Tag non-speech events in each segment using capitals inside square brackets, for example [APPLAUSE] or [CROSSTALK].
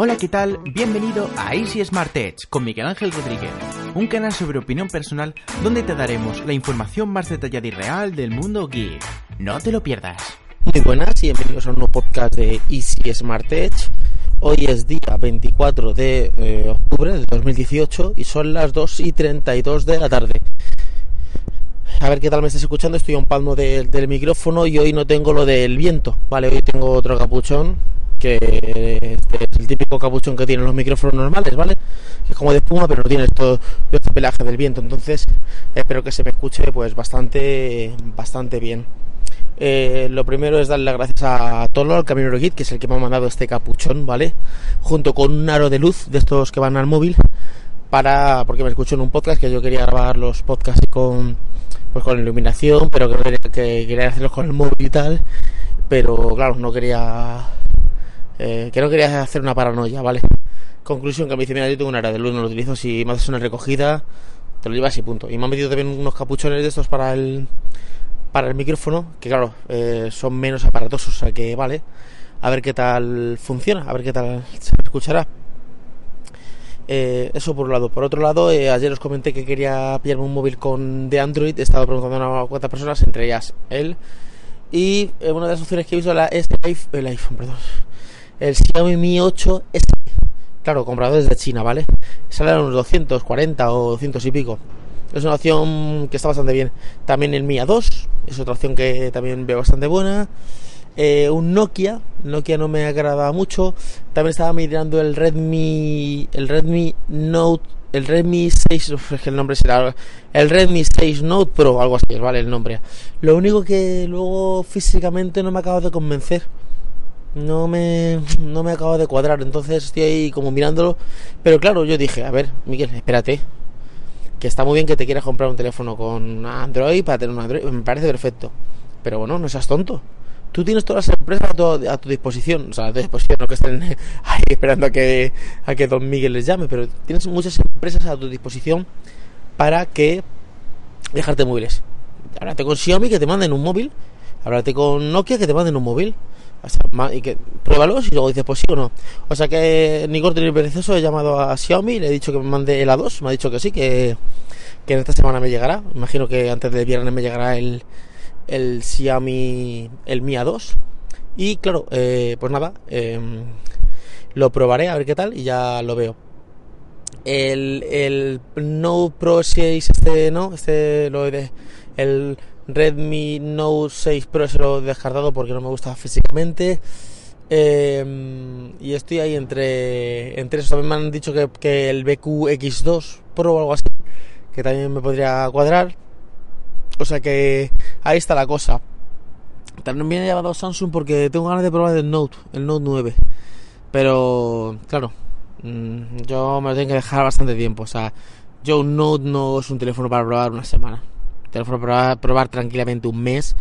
Hola, ¿qué tal? Bienvenido a Easy Smart Edge con Miguel Ángel Rodríguez, un canal sobre opinión personal donde te daremos la información más detallada y real del mundo geek. No te lo pierdas. Muy buenas y bienvenidos a un nuevo podcast de Easy Smart Edge. Hoy es día 24 de eh, octubre de 2018 y son las 2 y 32 de la tarde. A ver qué tal me estás escuchando, estoy a un palmo del micrófono y hoy no tengo lo del viento, ¿vale? Hoy tengo otro capuchón, que este es el típico capuchón que tienen los micrófonos normales, ¿vale? Que es como de espuma, pero no tiene todo este pelaje del viento, entonces espero que se me escuche pues bastante, bastante bien. Eh, lo primero es darle las gracias a Tolo, al Camino Git, que es el que me ha mandado este capuchón, ¿vale? Junto con un aro de luz de estos que van al móvil, para porque me escucho en un podcast que yo quería grabar los podcasts con pues con iluminación, pero que, que quería hacerlos con el móvil y tal, pero claro, no quería eh, que no quería hacer una paranoia, ¿vale? Conclusión que me dice, mira, yo tengo un área de luz, no lo utilizo, si me haces una recogida, te lo llevas y punto. Y me han metido también unos capuchones de estos para el para el micrófono, que claro, eh, son menos aparatosos, o sea que vale. A ver qué tal funciona, a ver qué tal se escuchará. Eh, eso por un lado. Por otro lado, eh, ayer os comenté que quería pillarme un móvil con de Android. He estado preguntando a unas cuantas personas, entre ellas él. Y eh, una de las opciones que he visto la, es el iPhone, perdón. El Xiaomi Mi 8 S. Claro, comprado desde China, ¿vale? Sale a unos 240 o 200 y pico. Es una opción que está bastante bien. También el Mi A2 es otra opción que también veo bastante buena. Eh, un Nokia, Nokia no me agrada mucho. También estaba mirando el Redmi, el Redmi Note, el Redmi 6, es que el nombre será el Redmi 6 Note Pro, algo así, vale el nombre. Lo único que luego físicamente no me acaba de convencer. No me, no me acaba de cuadrar, entonces estoy ahí como mirándolo. Pero claro, yo dije, a ver, Miguel, espérate. Que está muy bien que te quieras comprar un teléfono con Android para tener un Android, me parece perfecto. Pero bueno, no seas tonto tú tienes todas las empresas a tu, a tu, disposición, o sea, a tu disposición, no que estén [LAUGHS] ahí esperando a que, a que Don Miguel les llame, pero tienes muchas empresas a tu disposición para que dejarte móviles. Háblate con Xiaomi que te manden un móvil, háblate con Nokia que te manden un móvil, y que pruébalos y luego dices pues sí o no. O sea que ni corto ni perezoso he llamado a Xiaomi, le he dicho que me mande el A2, me ha dicho que sí, que, que en esta semana me llegará. Imagino que antes del viernes me llegará el, el Xiaomi, el Mi A2. Y claro, eh, pues nada, eh, lo probaré a ver qué tal y ya lo veo. El, el Note Pro 6, este no, este lo de, el Redmi Note 6 Pro se lo he descartado porque no me gusta físicamente. Eh, y estoy ahí entre, entre eso. También me han dicho que, el BQ X2 Pro o algo así, que también me podría cuadrar. O sea que ahí está la cosa. También ha llamado Samsung porque tengo ganas de probar el Note, el Note 9. Pero, claro, mm, yo me lo tengo que dejar bastante tiempo. O sea, yo un Note no es un teléfono para probar una semana. Teléfono para probar, tranquilamente un mes.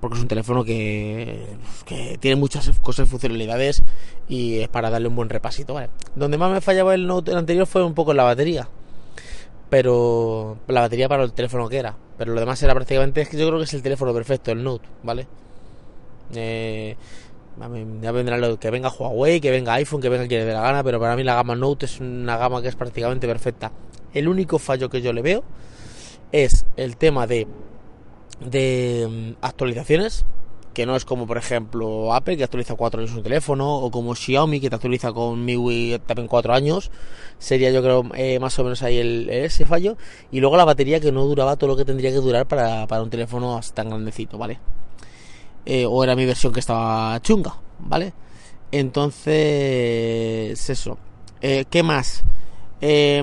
Porque es un teléfono que, que tiene muchas cosas y funcionalidades y es para darle un buen repasito, ¿vale? Donde más me fallaba el Note anterior fue un poco en la batería pero la batería para el teléfono que era. Pero lo demás era prácticamente, es que yo creo que es el teléfono perfecto, el Note, ¿vale? Eh, ya vendrá lo que venga Huawei, que venga iPhone, que venga quien le dé la gana, pero para mí la gama Note es una gama que es prácticamente perfecta. El único fallo que yo le veo es el tema de, de mm, actualizaciones, que no es como por ejemplo Apple que actualiza 4 años un teléfono o como Xiaomi que te actualiza con MIUI también 4 años. Sería yo creo eh, más o menos ahí el, ese fallo. Y luego la batería que no duraba todo lo que tendría que durar para, para un teléfono tan grandecito vale eh, o era mi versión que estaba chunga vale entonces eso. Eh, qué más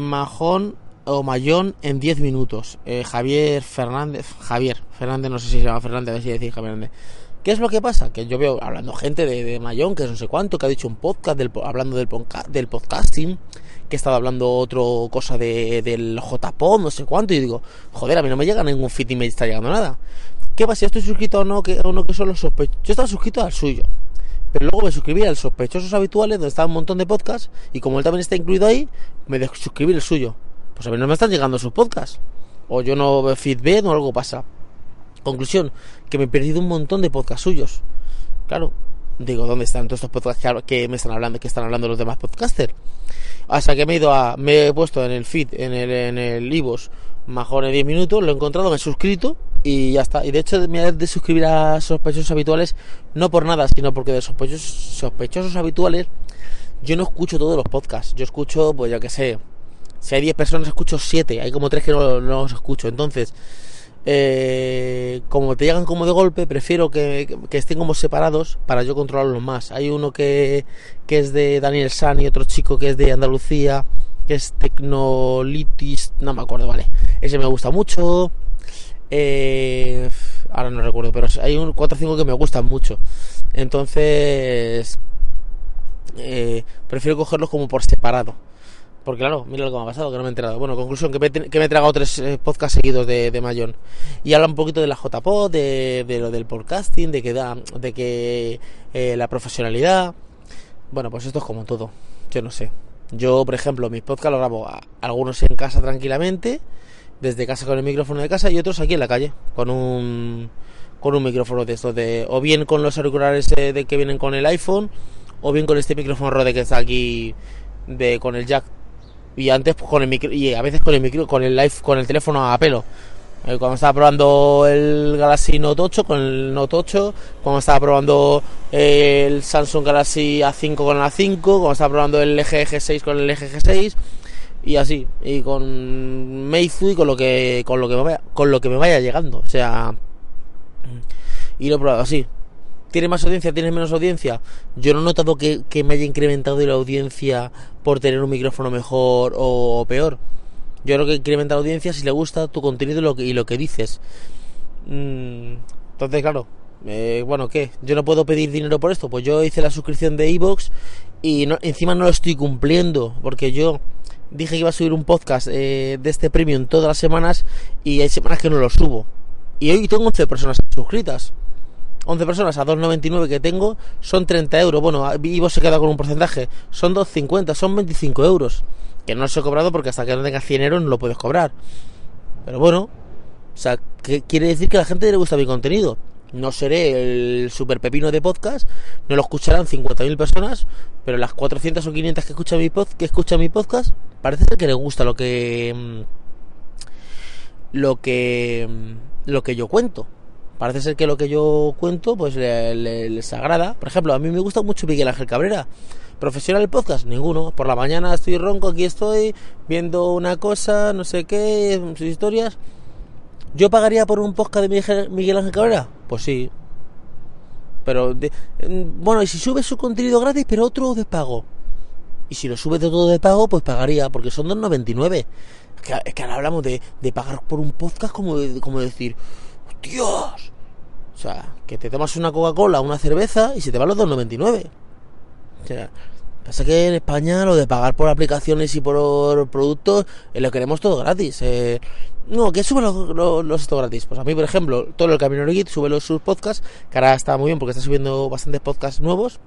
majón o Mayón en 10 minutos. Javier Fernández, Javier Fernández, no sé si se llama Fernández, a ver si decir Javier Fernández. ¿Qué es lo que pasa? Que yo veo hablando gente de, Mayón, que no sé cuánto, que ha dicho un podcast del, hablando del, podcasting, que estaba hablando otro cosa de, del JPod, no sé cuánto, y digo, joder, a mí no me llega ningún fit y me está llegando nada. ¿Qué pasa? Si estoy suscrito o no, que, o que son los sospechosos. Yo estaba suscrito al suyo. Pero luego me suscribí al sospechosos habituales, donde está un montón de podcasts, y como él también está incluido ahí, me suscribí el suyo. Pues a mí no me están llegando sus podcasts. O yo no veo feedback o algo pasa. Conclusión, que me he perdido un montón de podcasts suyos. Claro, digo, ¿dónde están todos estos podcasts que, me están hablando, que están hablando los demás podcasters? Hasta que me he ido a, me he puesto en el feed, en el, en el Ivos, mejor en 10 minutos, lo he encontrado, me he suscrito y ya está. Y de hecho me he de suscribir a sospechosos habituales, no por nada, sino porque de sospechosos, sospechosos habituales yo no escucho todos los podcasts. Yo escucho, pues ya que sé, si hay 10 personas escucho 7, hay como 3 que no, los escucho. Entonces, eh, como te llegan como de golpe, prefiero que, que, estén como separados para yo controlarlos más. Hay uno que, que es de Daniel San y otro chico que es de Andalucía, que es Tecnolitis, no me acuerdo, vale. Ese me gusta mucho. Eh, ahora no recuerdo, pero hay un 4 o 5 que me gustan mucho. Entonces, eh, prefiero cogerlos como por separado. Porque claro, mira lo que me ha pasado, que no me he enterado. Bueno, conclusión, que me, que me he tragado tres eh, podcasts seguidos de, de Mayón. Y habla un poquito de la JPod, de, de lo del podcasting, de que da, de que eh, la profesionalidad. Bueno, pues esto es como todo. Yo no sé. Yo, por ejemplo, mis podcasts los grabo algunos en casa tranquilamente, desde casa con el micrófono de casa y otros aquí en la calle, con un con un micrófono de estos de o bien con los auriculares eh, de que vienen con el iPhone o bien con este micrófono Rode que está aquí de con el jack y antes pues, con el micro y a veces con el micro con el live con el teléfono a pelo. Eh, cuando estaba probando el Galaxy Note 8 con el Note 8 cuando estaba probando el Samsung Galaxy A5 con el A5 cuando estaba probando el LG G6 con el LG G6 y así y con Meizu y con lo que con lo que me vaya, con lo que me vaya llegando o sea y lo he probado así ¿Tiene más audiencia? ¿Tienes menos audiencia? Yo no he notado que, que, me haya incrementado la audiencia por tener un micrófono mejor o, o peor. Yo creo que incrementa la audiencia si le gusta tu contenido y lo que, y lo que dices. Mm, entonces, claro, eh, bueno, ¿qué? ¿Yo no puedo pedir dinero por esto? Pues yo hice la suscripción de Evox y no, encima no lo estoy cumpliendo porque yo dije que iba a subir un podcast eh, de este premium todas las semanas y hay semanas que no lo subo. Y hoy tengo 11 personas suscritas. 11 personas a 2,99 que tengo son 30 euros. Bueno, Vivo se queda con un porcentaje. Son 2,50, son 25 euros. Que no se he cobrado porque hasta que no tengas 100 euros no lo puedes cobrar. Pero bueno, o sea, que quiere decir que a la gente le gusta mi contenido. No seré el super pepino de podcast, no lo escucharán 50.000 personas, pero las 400 o 500 que escuchan mi, pod, que escuchan mi podcast, parece ser que les gusta lo que lo que lo que yo cuento. Parece ser que lo que yo cuento pues le, le, agrada. Por ejemplo, a mí me gusta mucho Miguel Ángel Cabrera. ¿Profesional el podcast? Ninguno. Por la mañana estoy ronco, aquí estoy, viendo una cosa, no sé qué, sus historias. ¿Yo pagaría por un podcast de Miguel Ángel Cabrera? Pues sí. Pero, de, bueno, y si sube su contenido gratis, pero otro de pago. Y si lo sube de todo de pago, pues pagaría, porque son 2,99. Es que, es que ahora hablamos de, de pagar por un podcast como, de, como decir, Dios. O sea, que te tomas una Coca-Cola, una cerveza y se te van los 2,99. O sea, pasa que en España lo de pagar por aplicaciones y por productos eh, lo queremos todo gratis. Eh, no, que sube los, los, los esto gratis. Pues a mí, por ejemplo, todo el Camino Git sube los, sus podcasts, que ahora está muy bien porque está subiendo bastantes podcasts nuevos.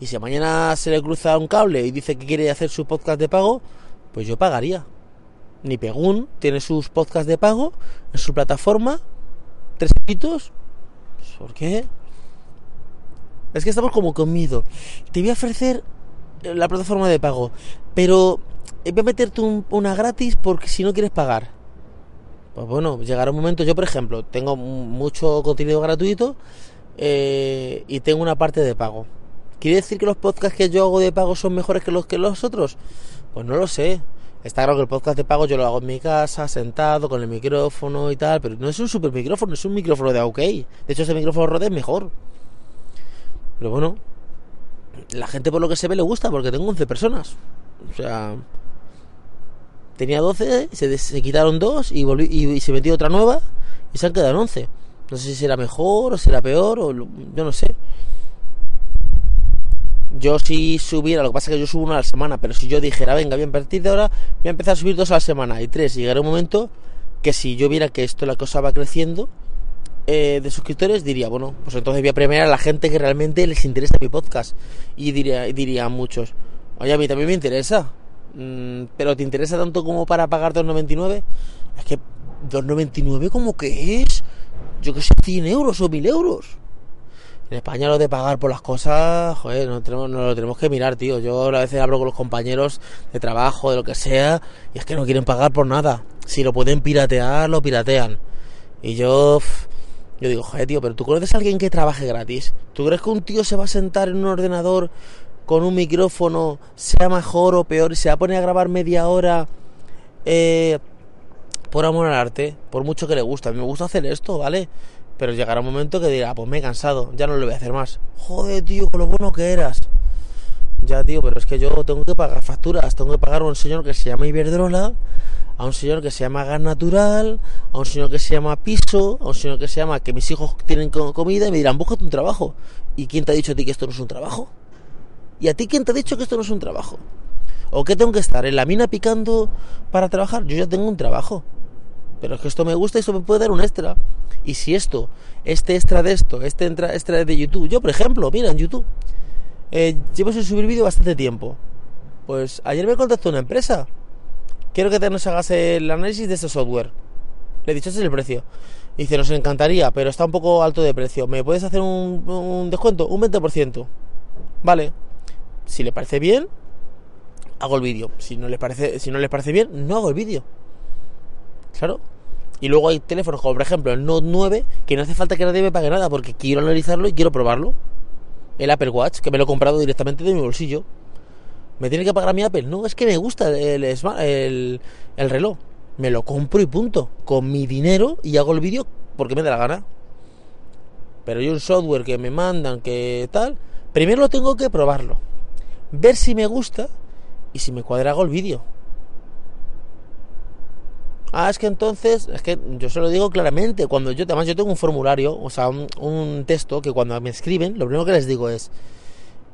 Y si mañana se le cruza un cable y dice que quiere hacer su podcast de pago, pues yo pagaría. Ni Pegun tiene sus podcasts de pago en su plataforma. Tres pitos. Pues, ¿Por qué? Es que estamos como con miedo. Te voy a ofrecer la plataforma de pago, pero voy a meterte un, una gratis porque si no quieres pagar. Pues bueno, llegará un momento. Yo, por ejemplo, tengo mucho contenido gratuito eh, y tengo una parte de pago. ¿Quiere decir que los podcasts que yo hago de pago son mejores que los que los otros? Pues no lo sé. Está claro que el podcast de pago yo lo hago en mi casa, sentado, con el micrófono y tal, pero no es un super micrófono, es un micrófono de OK. De hecho, ese micrófono Rode es mejor. Pero bueno, la gente por lo que se ve le gusta, porque tengo 11 personas. O sea, tenía 12, se, se quitaron dos y, volví, y, se metió otra nueva y se han quedado 11. No sé si será mejor o será peor, o yo no sé. Yo si subiera, lo que pasa es que yo subo una a la semana, pero si yo dijera, venga, bien, a partir de ahora voy a empezar a subir dos a la semana y tres, llegará un momento que si yo viera que esto la cosa va creciendo eh, de suscriptores, diría, bueno, pues entonces voy a premiar a la gente que realmente les interesa mi podcast. Y diría, diría a muchos, oye, a mí también me interesa, mm, pero ¿te interesa tanto como para pagar 2,99? Es que 2,99 como que es, yo que sé, 100 euros o 1000 euros. En España lo de pagar por las cosas, joder, no, tenemos, no lo tenemos que mirar, tío. Yo a veces hablo con los compañeros de trabajo, de lo que sea, y es que no quieren pagar por nada. Si lo pueden piratear, lo piratean. Y yo, yo digo, joder, tío, pero ¿tú conoces a alguien que trabaje gratis? ¿Tú crees que un tío se va a sentar en un ordenador con un micrófono, sea mejor o peor, y se va a poner a grabar media hora eh, por amor al arte? Por mucho que le gusta. A mí me gusta hacer esto, ¿vale? Pero llegará un momento que dirá, pues me he cansado, ya no lo voy a hacer más. Joder, tío, con lo bueno que eras. Ya, tío, pero es que yo tengo que pagar facturas, tengo que pagar a un señor que se llama Iberdrola, a un señor que se llama Gas Natural, a un señor que se llama Piso, a un señor que se llama que mis hijos tienen comida y me dirán, búscate un trabajo. ¿Y quién te ha dicho a ti que esto no es un trabajo? ¿Y a ti quién te ha dicho que esto no es un trabajo? ¿O qué tengo que estar en la mina picando para trabajar? Yo ya tengo un trabajo. Pero es que esto me gusta y esto me puede dar un extra. Y si esto, este extra de esto, este extra de YouTube, yo por ejemplo, mira en YouTube, eh, llevo sin subir vídeo bastante tiempo. Pues ayer me contactó una empresa. Quiero que te nos hagas el análisis de este software. Le he dicho, ese es el precio. dice, nos encantaría, pero está un poco alto de precio. ¿Me puedes hacer un, un descuento? Un 20%. Vale. Si le parece bien, hago el vídeo. Si no le parece, si no parece bien, no hago el vídeo. Claro. Y luego hay teléfonos como por ejemplo el Note 9 que no hace falta que nadie me pague nada porque quiero analizarlo y quiero probarlo. El Apple Watch, que me lo he comprado directamente de mi bolsillo. ¿Me tiene que pagar mi Apple? No, es que me gusta el, el, el reloj. Me lo compro y punto. Con mi dinero y hago el vídeo porque me da la gana. Pero hay un software que me mandan que tal. Primero lo tengo que probarlo. Ver si me gusta y si me cuadra hago el vídeo. Ah, es que entonces, es que yo se lo digo claramente, cuando yo, además yo tengo un formulario, o sea, un, texto que cuando me escriben, lo primero que les digo es,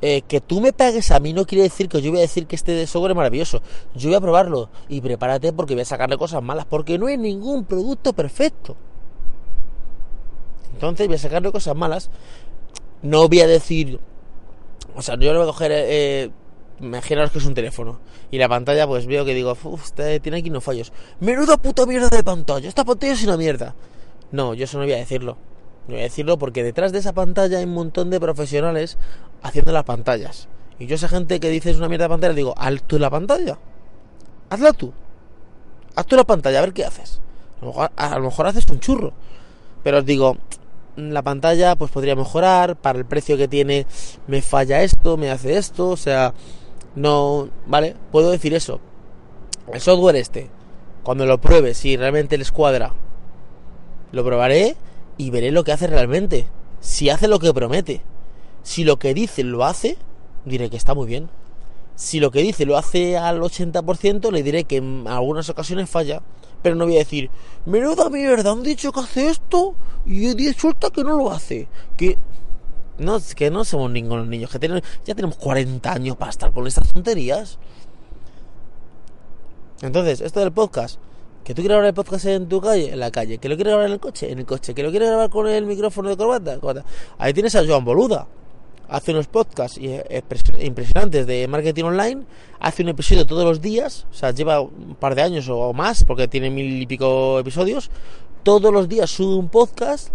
eh, que tú me pagues a mí no quiere decir que yo voy a decir que este software es maravilloso. Yo voy a probarlo y prepárate porque voy a sacarle cosas malas, porque no hay ningún producto perfecto. Entonces voy a sacarle cosas malas. No voy a decir, o sea, yo no voy a coger eh, imaginaros que es un teléfono. Y la pantalla, pues veo que digo, uff, tiene aquí unos fallos. Menuda puta mierda de pantalla. Esta pantalla es una mierda. No, yo eso no voy a decirlo. No voy a decirlo porque detrás de esa pantalla hay un montón de profesionales haciendo las pantallas. Y yo esa gente que dice es una mierda de pantalla, digo, haz tú la pantalla. Hazla tú. Haz tú la pantalla, a ver qué haces. A lo mejor, a lo mejor haces un churro. Pero os digo, la pantalla pues podría mejorar, para el precio que tiene me falla esto, me hace esto, o sea, no, ¿vale? Puedo decir eso. El software este, cuando lo pruebe, si realmente les cuadra, lo probaré y veré lo que hace realmente. Si hace lo que promete. Si lo que dice lo hace, diré que está muy bien. Si lo que dice lo hace al 80%, le diré que en algunas ocasiones falla. Pero no voy a decir, menuda mierda, han dicho que hace esto y resulta que no lo hace. Que no, que no somos ningunos niños, que tenemos, ya tenemos 40 años para estar con estas tonterías. Entonces, esto del podcast, que tú quieres grabar el podcast en tu calle, en la calle, que lo quieres grabar en el coche, en el coche, que lo quieres grabar con el micrófono de corbata, ahí tienes a Joan Boluda. Hace unos podcasts impresionantes de marketing online, hace un episodio todos los días, o sea, lleva un par de años o más, porque tiene mil y pico episodios, todos los días sube un podcast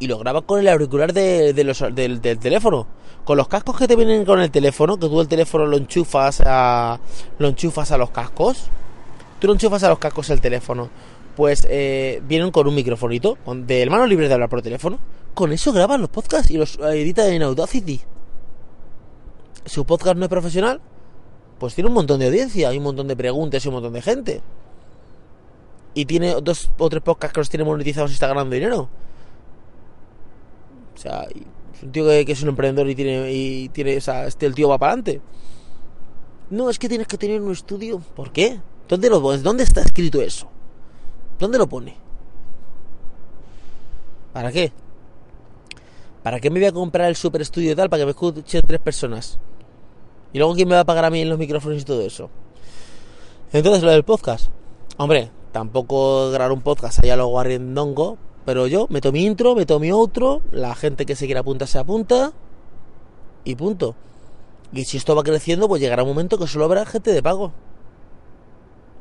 y lo grabas con el auricular de, los, del, teléfono. Con los cascos que te vienen con el teléfono, que tú el teléfono lo enchufas a, lo enchufas a los cascos. Tú lo enchufas a los cascos el teléfono. Pues eh, vienen con un microfonito, de manos libres de hablar por teléfono. Con eso graban los podcasts y los editan en Audacity. Si un podcast no es profesional, pues tiene un montón de audiencia, hay un montón de preguntas y un montón de gente. Y tiene dos o tres podcasts que los tiene monetizados y está ganando dinero. O sea, es un tío que, es un emprendedor y tiene, y tiene, o sea, este el tío va para adelante. No, es que tienes que tener un estudio. ¿Por qué? ¿Dónde lo pones? ¿Dónde está escrito eso? ¿Dónde lo pone? ¿Para qué? ¿Para qué me voy a comprar el super estudio y tal para que me escuchen tres personas? Y luego quién me va a pagar a mí en los micrófonos y todo eso. Entonces lo del podcast. Hombre, tampoco grabar un podcast allá lo guarriendongo, pero yo meto mi intro, meto mi otro, la gente que se quiera apuntar se apunta y punto. Y si esto va creciendo, pues llegará un momento que solo habrá gente de pago.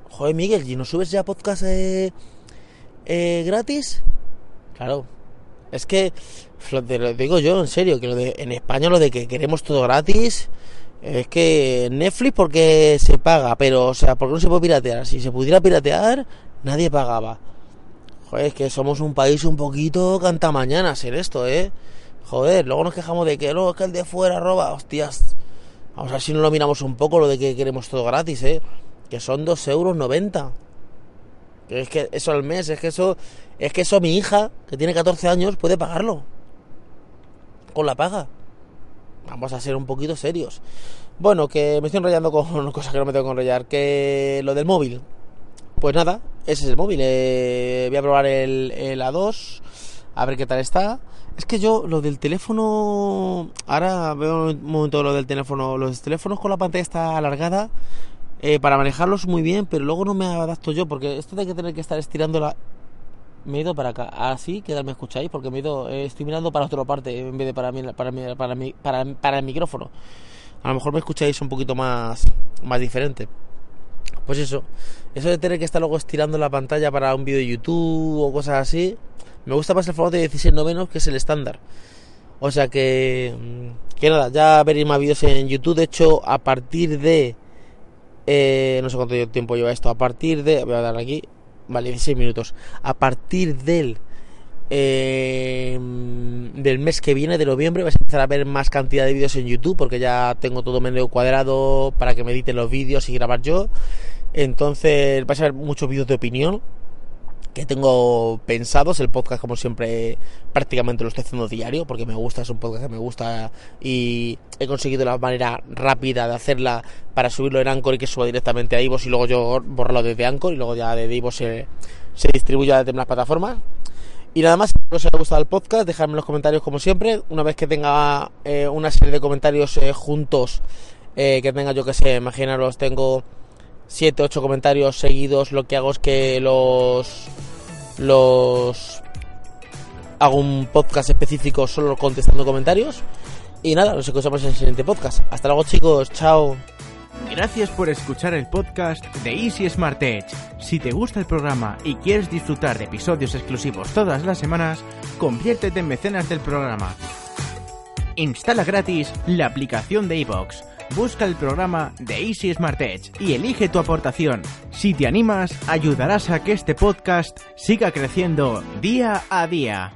Joder, Miguel, ¿y no subes ya podcast eh, eh, gratis? Claro, Es que, te lo digo yo en serio, que lo de, en España lo de que queremos todo gratis, es que Netflix porque se paga, pero, o sea, porque no se puede piratear. Si se pudiera piratear, nadie pagaba. Joder, es que somos un país un poquito canta mañana ser esto, ¿eh? Joder, luego nos quejamos de que luego es que el de fuera roba, hostias. Vamos a ver si no lo miramos un poco lo de que queremos todo gratis, ¿eh? Que son 2,90 euros. Es que eso al mes, es que eso, es que eso mi hija, que tiene 14 años, puede pagarlo. Con la paga. Vamos a ser un poquito serios. Bueno, que me estoy enrollando con [LAUGHS] cosas que no me tengo que enrollar. Que lo del móvil. Pues nada, ese es el móvil. Eh, voy a probar el, el A2. A ver qué tal está. Es que yo, lo del teléfono. Ahora veo un momento lo del teléfono. Los teléfonos con la pantalla está alargada. eh, para manejarlos muy bien, pero luego no me adapto yo. Porque esto de que tener que estar estirando la. Me he ido para acá. Así, que me escucháis, porque me he ido. eh, estoy mirando para otra parte en vez de para mí, para, mí- para, mí- para, para el micrófono. A lo mejor me escucháis un poquito más, más diferente. Pues eso, eso de tener que estar luego estirando la pantalla para un vídeo de YouTube o cosas así, me gusta más el formato de 16 novenos que es el estándar. O sea que, mm, que nada, ya veréis más vídeos en YouTube. De hecho, a partir de, eh, no sé cuánto tiempo lleva esto, a partir de, voy a dar aquí, vale, 16 minutos. A partir del, eh, del mes que viene, de noviembre, vais a empezar a ver más cantidad de vídeos en YouTube porque ya tengo todo medio cuadrado para que me editen los vídeos y grabar yo. Entonces vais a ver muchos vídeos de opinión que tengo pensados. El podcast, como siempre, prácticamente lo estoy haciendo diario porque me gusta, es un podcast que me gusta y he conseguido la manera rápida de hacerla para subirlo en Anchor y que suba directamente a Ivo y luego yo borrarlo desde Anchor y luego ya de Ivo se, se distribuye a las plataformas. Y nada más, si os ha gustado el podcast, dejadme en los comentarios como siempre. Una vez que tenga eh, una serie de comentarios eh, juntos, eh, que tenga yo que sé, imaginaros, tengo 7, 8 comentarios seguidos, lo que hago es que los los hago un podcast específico solo contestando comentarios. Y nada, nos escuchamos en el siguiente podcast. Hasta luego chicos, chao. Gracias por escuchar el podcast de Easy Smart Edge. Si te gusta el programa y quieres disfrutar de episodios exclusivos todas las semanas, conviértete en mecenas del programa. Instala gratis la aplicación de iVoox. Busca el programa de Easy Smart Edge y elige tu aportación. Si te animas, ayudarás a que este podcast siga creciendo día a día.